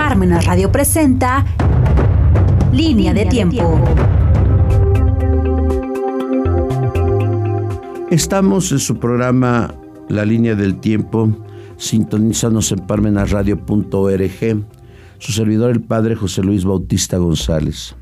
Parmenas Radio presenta Línea de Tiempo. Estamos en su programa La Línea del Tiempo. Sintonízanos en parmenasradio.org. Su servidor, el padre José Luis Bautista González.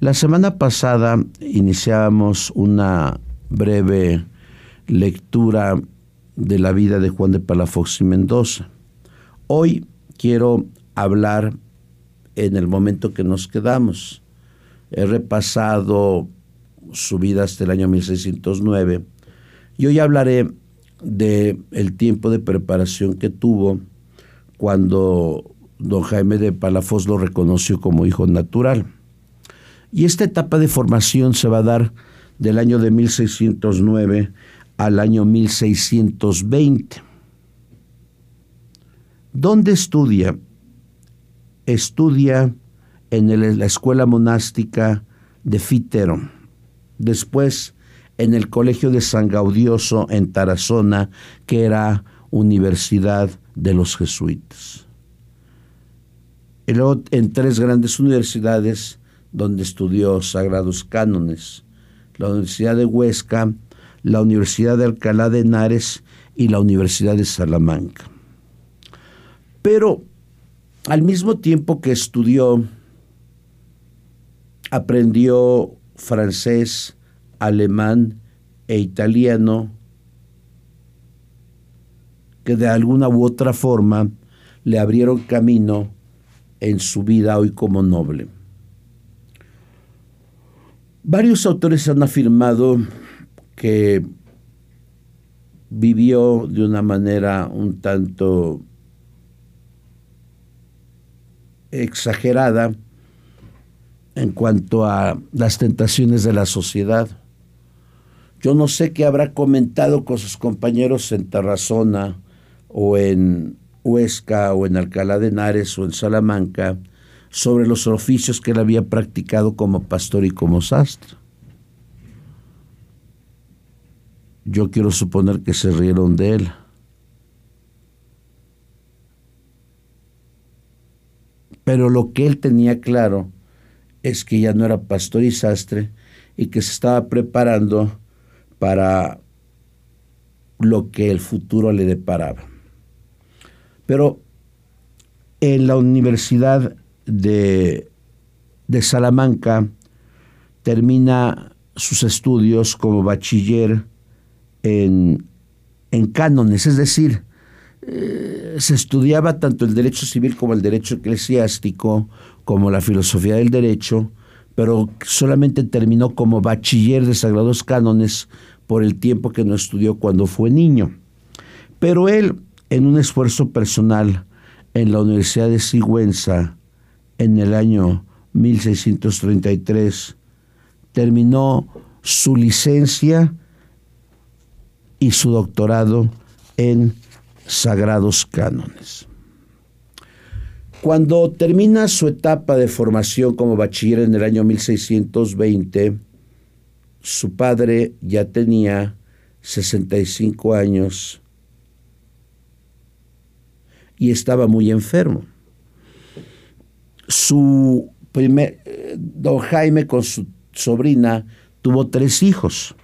La semana pasada iniciábamos una breve lectura de la vida de Juan de Palafox y Mendoza. Hoy quiero hablar en el momento que nos quedamos. He repasado su vida hasta el año 1609 y hoy hablaré de el tiempo de preparación que tuvo cuando don Jaime de Palafox lo reconoció como hijo natural. Y esta etapa de formación se va a dar del año de 1609 al año 1620. ¿Dónde estudia? Estudia en la escuela monástica de Fitero, después en el Colegio de San Gaudioso en Tarazona, que era Universidad de los Jesuitas. Y luego en tres grandes universidades donde estudió sagrados cánones, la Universidad de Huesca, la Universidad de Alcalá de Henares y la Universidad de Salamanca. Pero al mismo tiempo que estudió, aprendió francés, alemán e italiano, que de alguna u otra forma le abrieron camino en su vida hoy como noble. Varios autores han afirmado que vivió de una manera un tanto exagerada en cuanto a las tentaciones de la sociedad. Yo no sé qué habrá comentado con sus compañeros en Tarrazona o en Huesca o en Alcalá de Henares o en Salamanca sobre los oficios que él había practicado como pastor y como sastre. Yo quiero suponer que se rieron de él. Pero lo que él tenía claro es que ya no era pastor y sastre y que se estaba preparando para lo que el futuro le deparaba. Pero en la Universidad de, de Salamanca termina sus estudios como bachiller en, cánones, es decir, eh, se estudiaba tanto el derecho civil como el derecho eclesiástico, como la filosofía del derecho, pero solamente terminó como bachiller de sagrados cánones por el tiempo que no estudió cuando fue niño. Pero él, en un esfuerzo personal en la Universidad de Sigüenza en el año 1633, terminó su licencia y su doctorado en sagrados cánones. Cuando termina su etapa de formación como bachiller en el año 1620, su padre ya tenía 65 años y estaba muy enfermo. Su primer, eh, don Jaime con su sobrina tuvo tres hijos.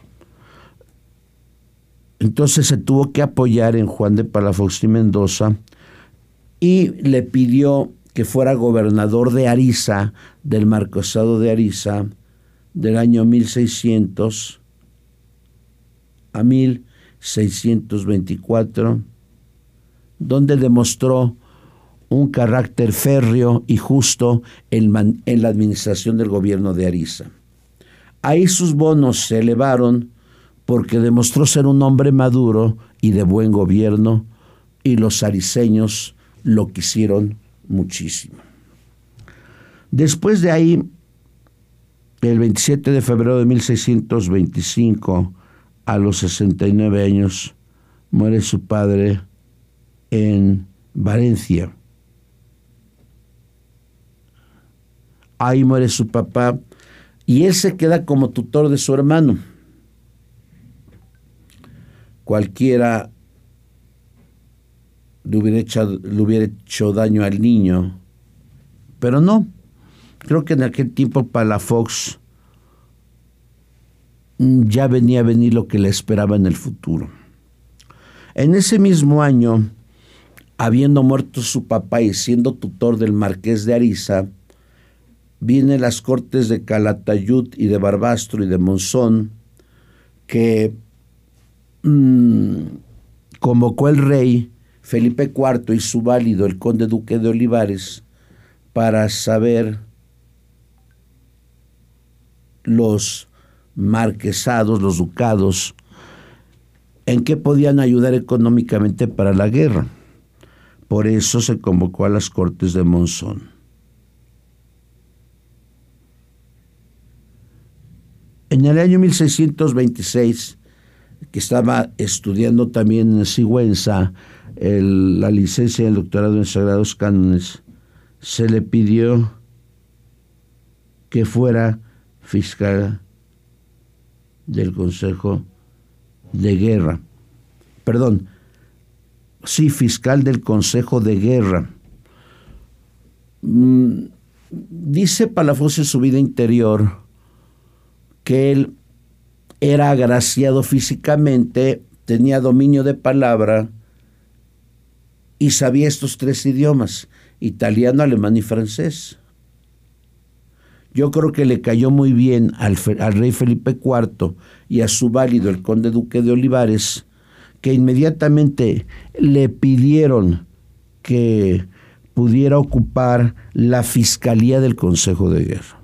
Entonces se tuvo que apoyar en Juan de Palafox y Mendoza y le pidió que fuera gobernador de Ariza, del marcosado de Ariza, del año 1600 a 1624, donde demostró un carácter férreo y justo en, en la administración del gobierno de Ariza. Ahí sus bonos se elevaron porque demostró ser un hombre maduro y de buen gobierno, y los ariseños lo quisieron muchísimo. Después de ahí, el 27 de febrero de 1625, a los 69 años, muere su padre en Valencia. Ahí muere su papá y él se queda como tutor de su hermano cualquiera le hubiera, hecho, le hubiera hecho daño al niño Pero no, creo que en aquel tiempo Palafox ya venía a venir lo que le esperaba en el futuro. En ese mismo año, habiendo muerto su papá y siendo tutor del marqués de Ariza, viene las cortes de Calatayud y de Barbastro y de Monzón, que mm, convocó el rey Felipe IV y su válido, el conde duque de Olivares, para saber los marquesados, los ducados, en qué podían ayudar económicamente para la guerra. Por eso se convocó a las Cortes de Monzón. En el año 1626, que estaba estudiando también en Sigüenza la licencia y el doctorado en Sagrados Cánones, se le pidió que fuera fiscal del Consejo de Guerra. Perdón, sí, fiscal del Consejo de Guerra. Mm, dice Palafox en su vida interior que él era agraciado físicamente, tenía dominio de palabra y sabía estos tres idiomas, italiano, alemán y francés. Yo creo que le cayó muy bien al, rey Felipe IV y a su válido, el conde duque de Olivares, que inmediatamente le pidieron que pudiera ocupar la fiscalía del Consejo de Guerra.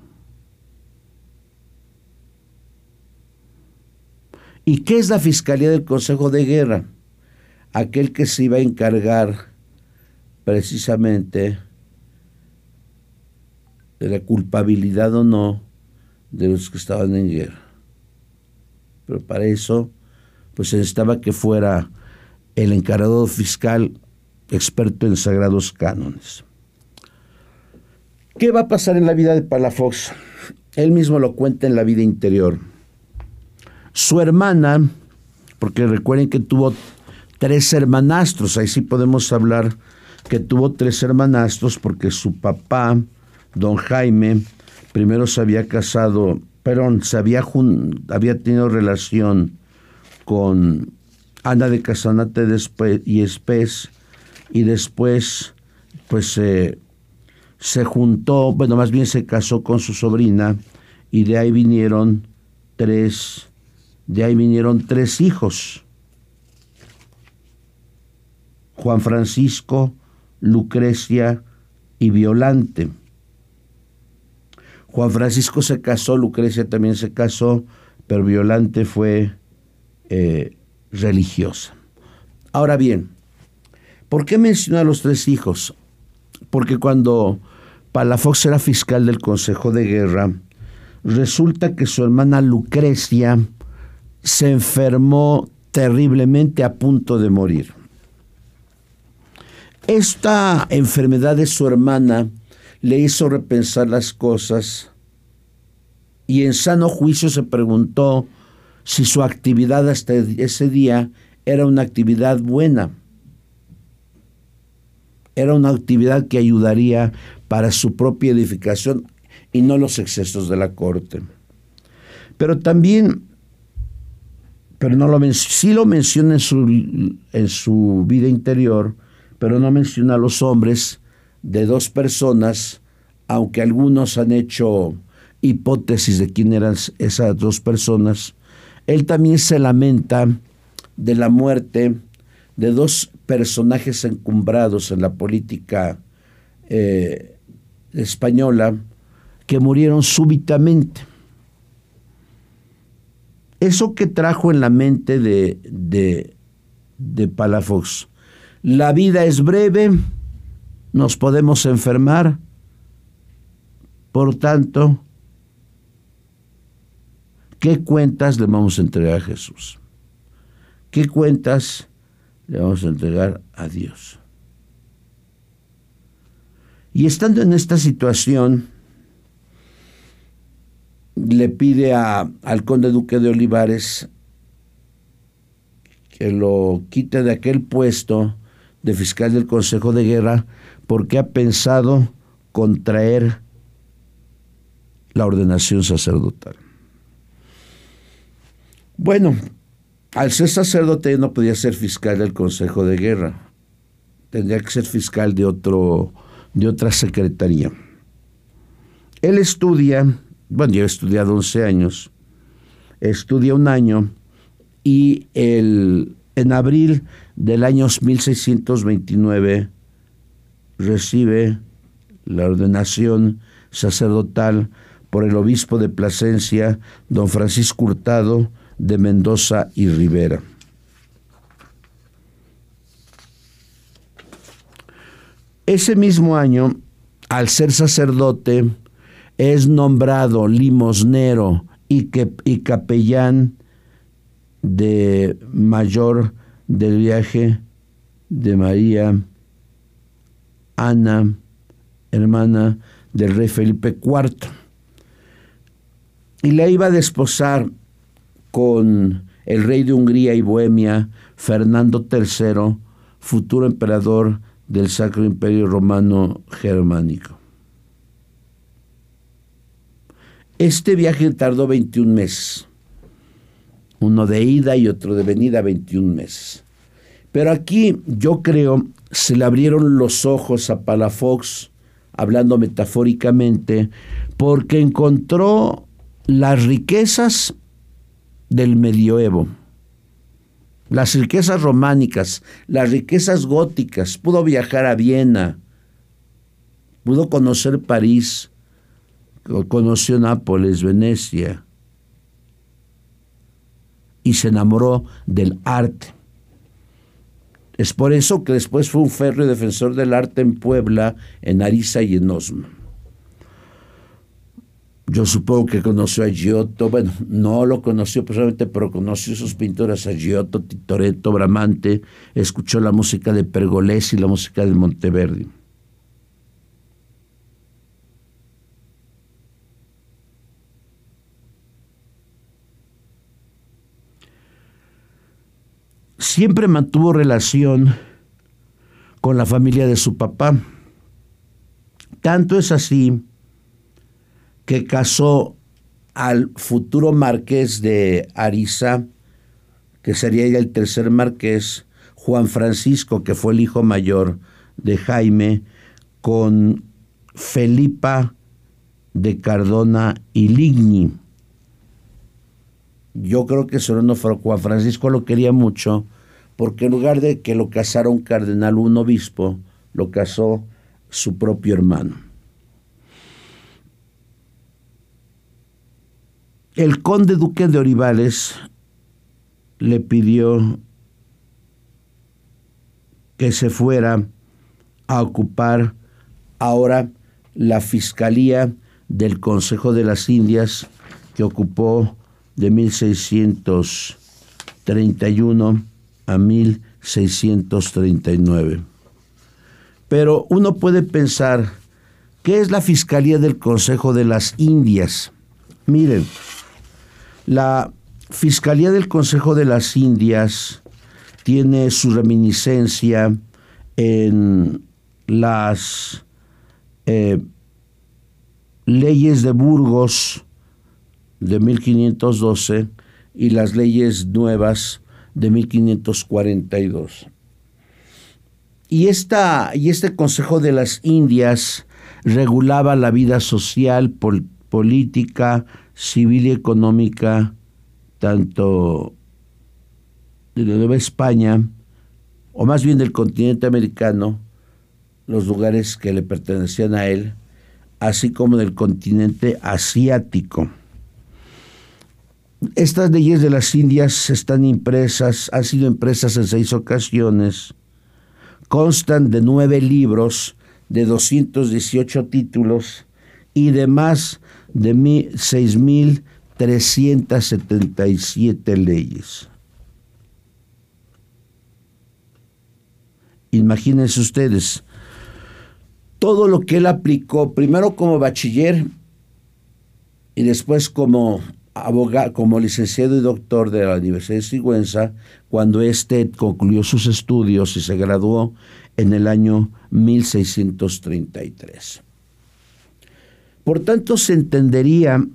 ¿Y qué es la Fiscalía del Consejo de Guerra? Aquel que se iba a encargar precisamente de la culpabilidad o no de los que estaban en guerra. Pero para eso, pues se necesitaba que fuera el encargado fiscal experto en sagrados cánones. ¿Qué va a pasar en la vida de Palafox? Él mismo lo cuenta en la vida interior. Su hermana, porque recuerden que tuvo tres hermanastros, ahí sí podemos hablar que tuvo tres hermanastros porque su papá, don Jaime, primero se había casado, perdón, se había, había tenido relación con Ana de Casanate y Espés y después pues se juntó, bueno, más bien se casó con su sobrina y de ahí vinieron tres de ahí vinieron tres hijos. Juan Francisco, Lucrecia y Violante. Juan Francisco se casó, Lucrecia también se casó, pero Violante fue eh, religiosa. Ahora bien, ¿por qué menciona a los tres hijos? Porque cuando Palafox era fiscal del Consejo de Guerra, resulta que su hermana Lucrecia se enfermó terriblemente a punto de morir. Esta enfermedad de su hermana le hizo repensar las cosas y en sano juicio se preguntó si su actividad hasta ese día era una actividad buena. Era una actividad que ayudaría para su propia edificación y no los excesos de la corte. Pero también pero no lo sí lo menciona en su, en su vida interior, pero no menciona a los hombres de dos personas, aunque algunos han hecho hipótesis de quién eran esas dos personas. Él también se lamenta de la muerte de dos personajes encumbrados en la política eh, española que murieron súbitamente. Eso que trajo en la mente de, de, Palafox. La vida es breve, nos podemos enfermar, por tanto, ¿qué cuentas le vamos a entregar a Jesús? ¿Qué cuentas le vamos a entregar a Dios? Y estando en esta situación, le pide a, al conde duque de Olivares que lo quite de aquel puesto de fiscal del Consejo de Guerra porque ha pensado contraer la ordenación sacerdotal. Bueno, al ser sacerdote no podía ser fiscal del Consejo de Guerra, tendría que ser fiscal de, otro, de otra secretaría. Él estudia, bueno, yo he estudiado 11 años, estudia un año y el, en abril del año 1629 recibe la ordenación sacerdotal por el obispo de Plasencia, don Francisco Hurtado de Mendoza y Rivera. Ese mismo año, al ser sacerdote, es nombrado limosnero y, y capellán de mayor del viaje de María Ana, hermana del rey Felipe IV. Y la iba a desposar con el rey de Hungría y Bohemia, Fernando III, futuro emperador del Sacro Imperio Romano Germánico. Este viaje tardó 21 meses, uno de ida y otro de venida, 21 meses. Pero aquí yo creo se le abrieron los ojos a Palafox, hablando metafóricamente, porque encontró las riquezas del medioevo, las riquezas románicas, las riquezas góticas, pudo viajar a Viena, pudo conocer París, conoció Nápoles, Venecia, y se enamoró del arte. Es por eso que después fue un férreo defensor del arte en Puebla, en Ariza y en Osma. Yo supongo que conoció a Giotto, bueno, no lo conoció personalmente, pero conoció sus pinturas, a Giotto, Titoretto, Bramante, escuchó la música de Pergolesi y la música de Monteverdi. Siempre mantuvo relación con la familia de su papá. Tanto es así que casó al futuro marqués de Ariza, que sería ya el tercer marqués, Juan Francisco, que fue el hijo mayor de Jaime, con Felipa de Cardona y Ligny. Yo creo que no Juan Francisco lo quería mucho porque en lugar de que lo casara un cardenal o un obispo, lo casó su propio hermano. El conde duque de Orivales le pidió que se fuera a ocupar ahora la Fiscalía del Consejo de las Indias que ocupó de 1631 a 1639. Pero uno puede pensar, ¿qué es la Fiscalía del Consejo de las Indias? Miren, la Fiscalía del Consejo de las Indias tiene su reminiscencia en las eh, leyes de Burgos de 1512 y las leyes nuevas de 1542. Y, esta, y este Consejo de las Indias regulaba la vida social, política, civil y económica, tanto de la Nueva España, o más bien del continente americano, los lugares que le pertenecían a él, así como del continente asiático. Estas leyes de las Indias están impresas, han sido impresas en seis ocasiones, constan de nueve libros, de 218 títulos y de más de 6.377 leyes. Imagínense ustedes, todo lo que él aplicó, primero como bachiller y después como abogado, como licenciado y doctor de la Universidad de Sigüenza cuando éste concluyó sus estudios y se graduó en el año 1633. Por tanto, se entendería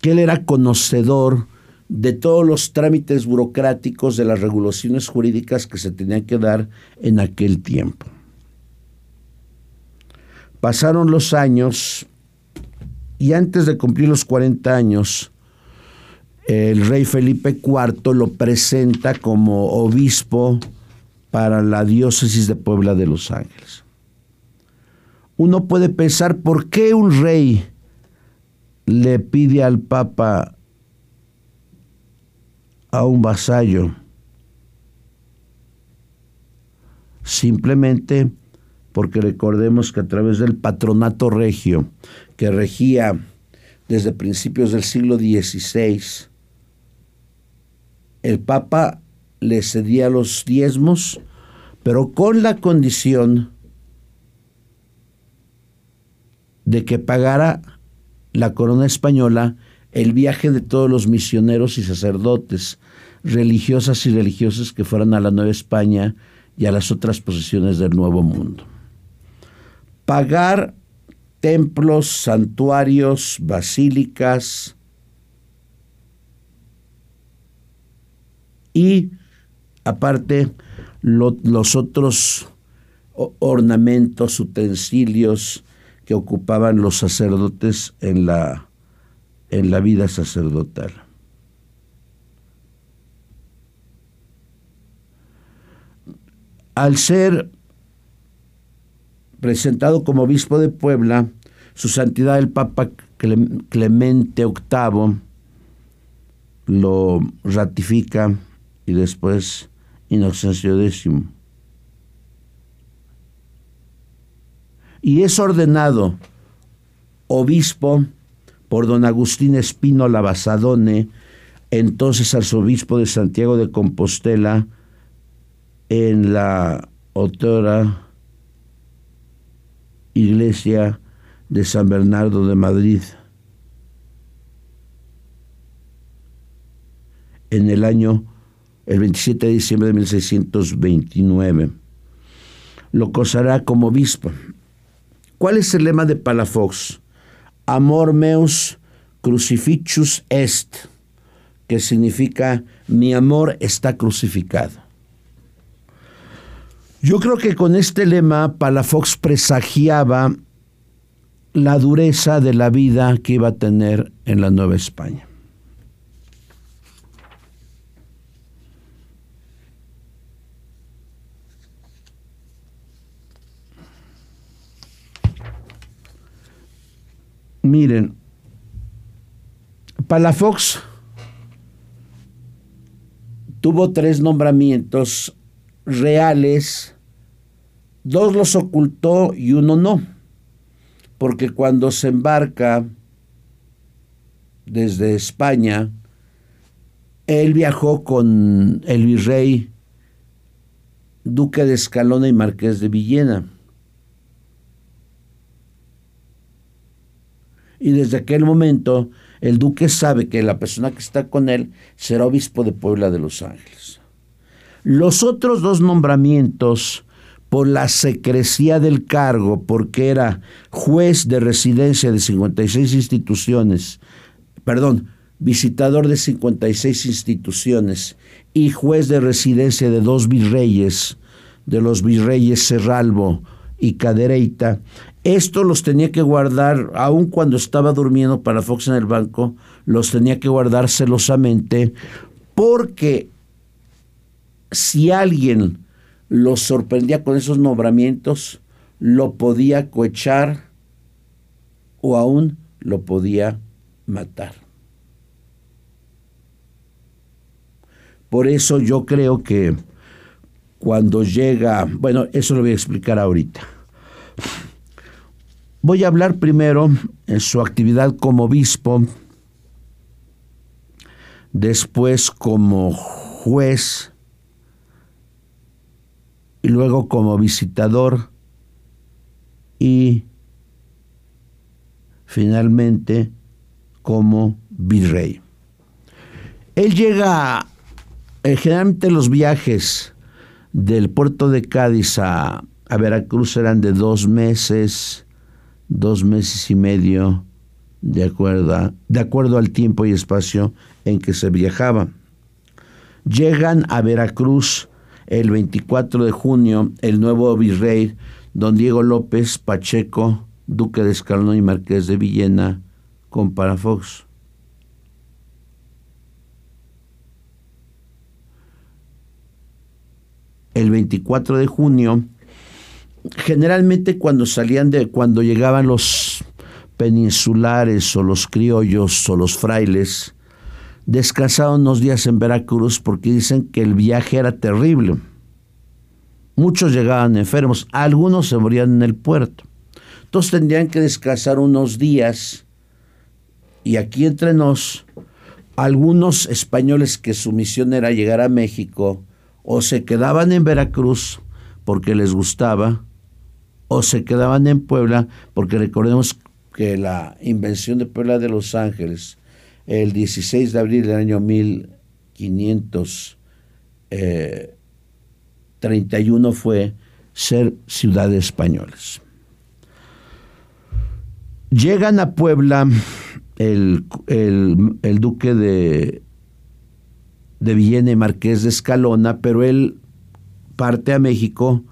que él era conocedor de todos los trámites burocráticos de las regulaciones jurídicas que se tenían que dar en aquel tiempo. Pasaron los años y antes de cumplir los 40 años, el rey Felipe IV lo presenta como obispo para la diócesis de Puebla de Los Ángeles. Uno puede pensar por qué un rey le pide al Papa a un vasallo. Simplemente porque recordemos que a través del patronato regio que regía desde principios del siglo XVI, el Papa le cedía los diezmos, pero con la condición de que pagara la corona española el viaje de todos los misioneros y sacerdotes, religiosas y religiosos que fueran a la Nueva España y a las otras posesiones del Nuevo Mundo. Pagar templos, santuarios, basílicas y aparte los otros ornamentos, utensilios que ocupaban los sacerdotes en la, en la vida sacerdotal. Al ser presentado como obispo de Puebla, su santidad el Papa Clemente VIII lo ratifica y después Inocencio X. Y es ordenado obispo por don Agustín Espino Basadone, entonces arzobispo de Santiago de Compostela, en la otra iglesia de San Bernardo de Madrid. En el año, el 27 de diciembre de 1629. Lo cosará como obispo. ¿Cuál es el lema de Palafox? Amor meus crucifixus est, que significa mi amor está crucificado. Yo creo que con este lema Palafox presagiaba la dureza de la vida que iba a tener en la Nueva España. Miren, Palafox tuvo tres nombramientos reales, dos los ocultó y uno no, porque cuando se embarca desde España, él viajó con el virrey duque de Escalona y marqués de Villena. Y desde aquel momento el duque sabe que la persona que está con él será obispo de Puebla de Los Ángeles. Los otros dos nombramientos por la secrecía del cargo, porque era juez de residencia de 56 instituciones, perdón, visitador de 56 instituciones y juez de residencia de dos virreyes, de los virreyes Serralbo y Cadereyta, esto los tenía que guardar, aun cuando estaba durmiendo para Fox en el banco, los tenía que guardar celosamente, porque si alguien lo sorprendía con esos nombramientos, lo podía cohechar o aún lo podía matar. Por eso yo creo que cuando llega, bueno, eso lo voy a explicar ahorita. Voy a hablar primero en su actividad como obispo, después como juez, y luego como visitador y finalmente como virrey. Él llega, eh, generalmente los viajes del puerto de Cádiz a, a Veracruz eran de dos meses, dos meses y medio, de acuerdo, de acuerdo al tiempo y espacio en que se viajaba. Llegan a Veracruz el 24 de junio el nuevo virrey don Diego López Pacheco, duque de Escalón y marqués de Villena, con Parafox. El 24 de junio, generalmente cuando salían de, cuando llegaban los peninsulares o los criollos o los frailes, descansaron unos días en Veracruz porque dicen que el viaje era terrible. Muchos llegaban enfermos, algunos se morían en el puerto. Entonces tendrían que descansar unos días. Y aquí entre nos, algunos españoles que su misión era llegar a México, o se quedaban en Veracruz porque les gustaba, o se quedaban en Puebla, porque recordemos que la invención de Puebla de Los Ángeles el 16 de abril del año 1531 eh, fue ser ciudades españolas. Llegan a Puebla el, duque de, de Villena y Marqués de Escalona, pero él parte a México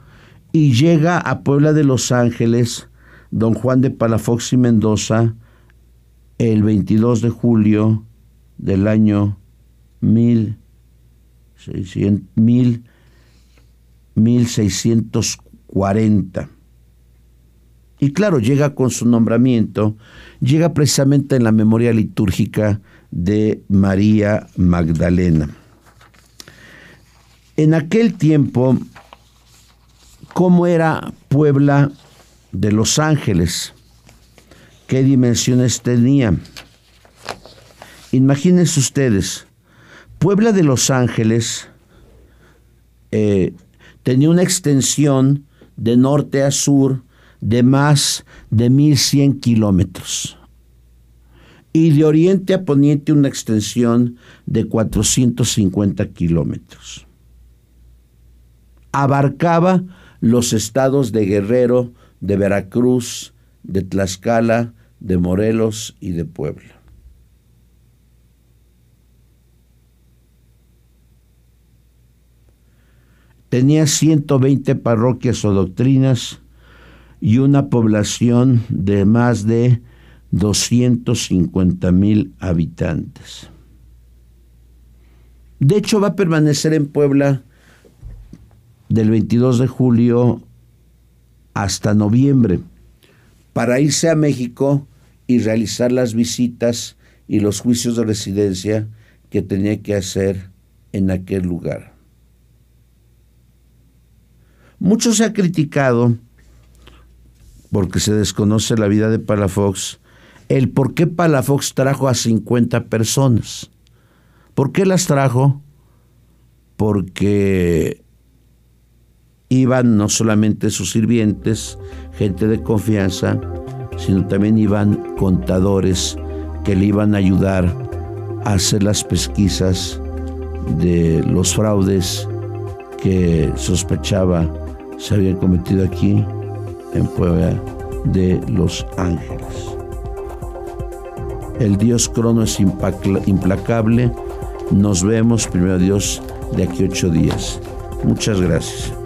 y llega a Puebla de Los Ángeles, don Juan de Palafox y Mendoza, el 22 de julio del año 1640. Y claro, llega con su nombramiento, llega precisamente en la memoria litúrgica de María Magdalena. En aquel tiempo, ¿cómo era Puebla de Los Ángeles? qué dimensiones tenía. Imagínense ustedes, Puebla de Los Ángeles eh, tenía una extensión de norte a sur de más de 1100 kilómetros y de oriente a poniente una extensión de 450 kilómetros. Abarcaba los estados de Guerrero, de Veracruz, de Tlaxcala, de Morelos y de Puebla. Tenía 120 parroquias o doctrinas y una población de más de 250 mil habitantes. De hecho, va a permanecer en Puebla del 22 de julio hasta noviembre para irse a México y realizar las visitas y los juicios de residencia que tenía que hacer en aquel lugar. Mucho se ha criticado, porque se desconoce la vida de Palafox, el por qué Palafox trajo a 50 personas. ¿Por qué las trajo? Porque iban no solamente sus sirvientes, gente de confianza, sino también iban contadores que le iban a ayudar a hacer las pesquisas de los fraudes que sospechaba se habían cometido aquí en Puebla de Los Ángeles. El Dios Crono es implacable. Nos vemos, primero Dios, de aquí ocho días. Muchas gracias.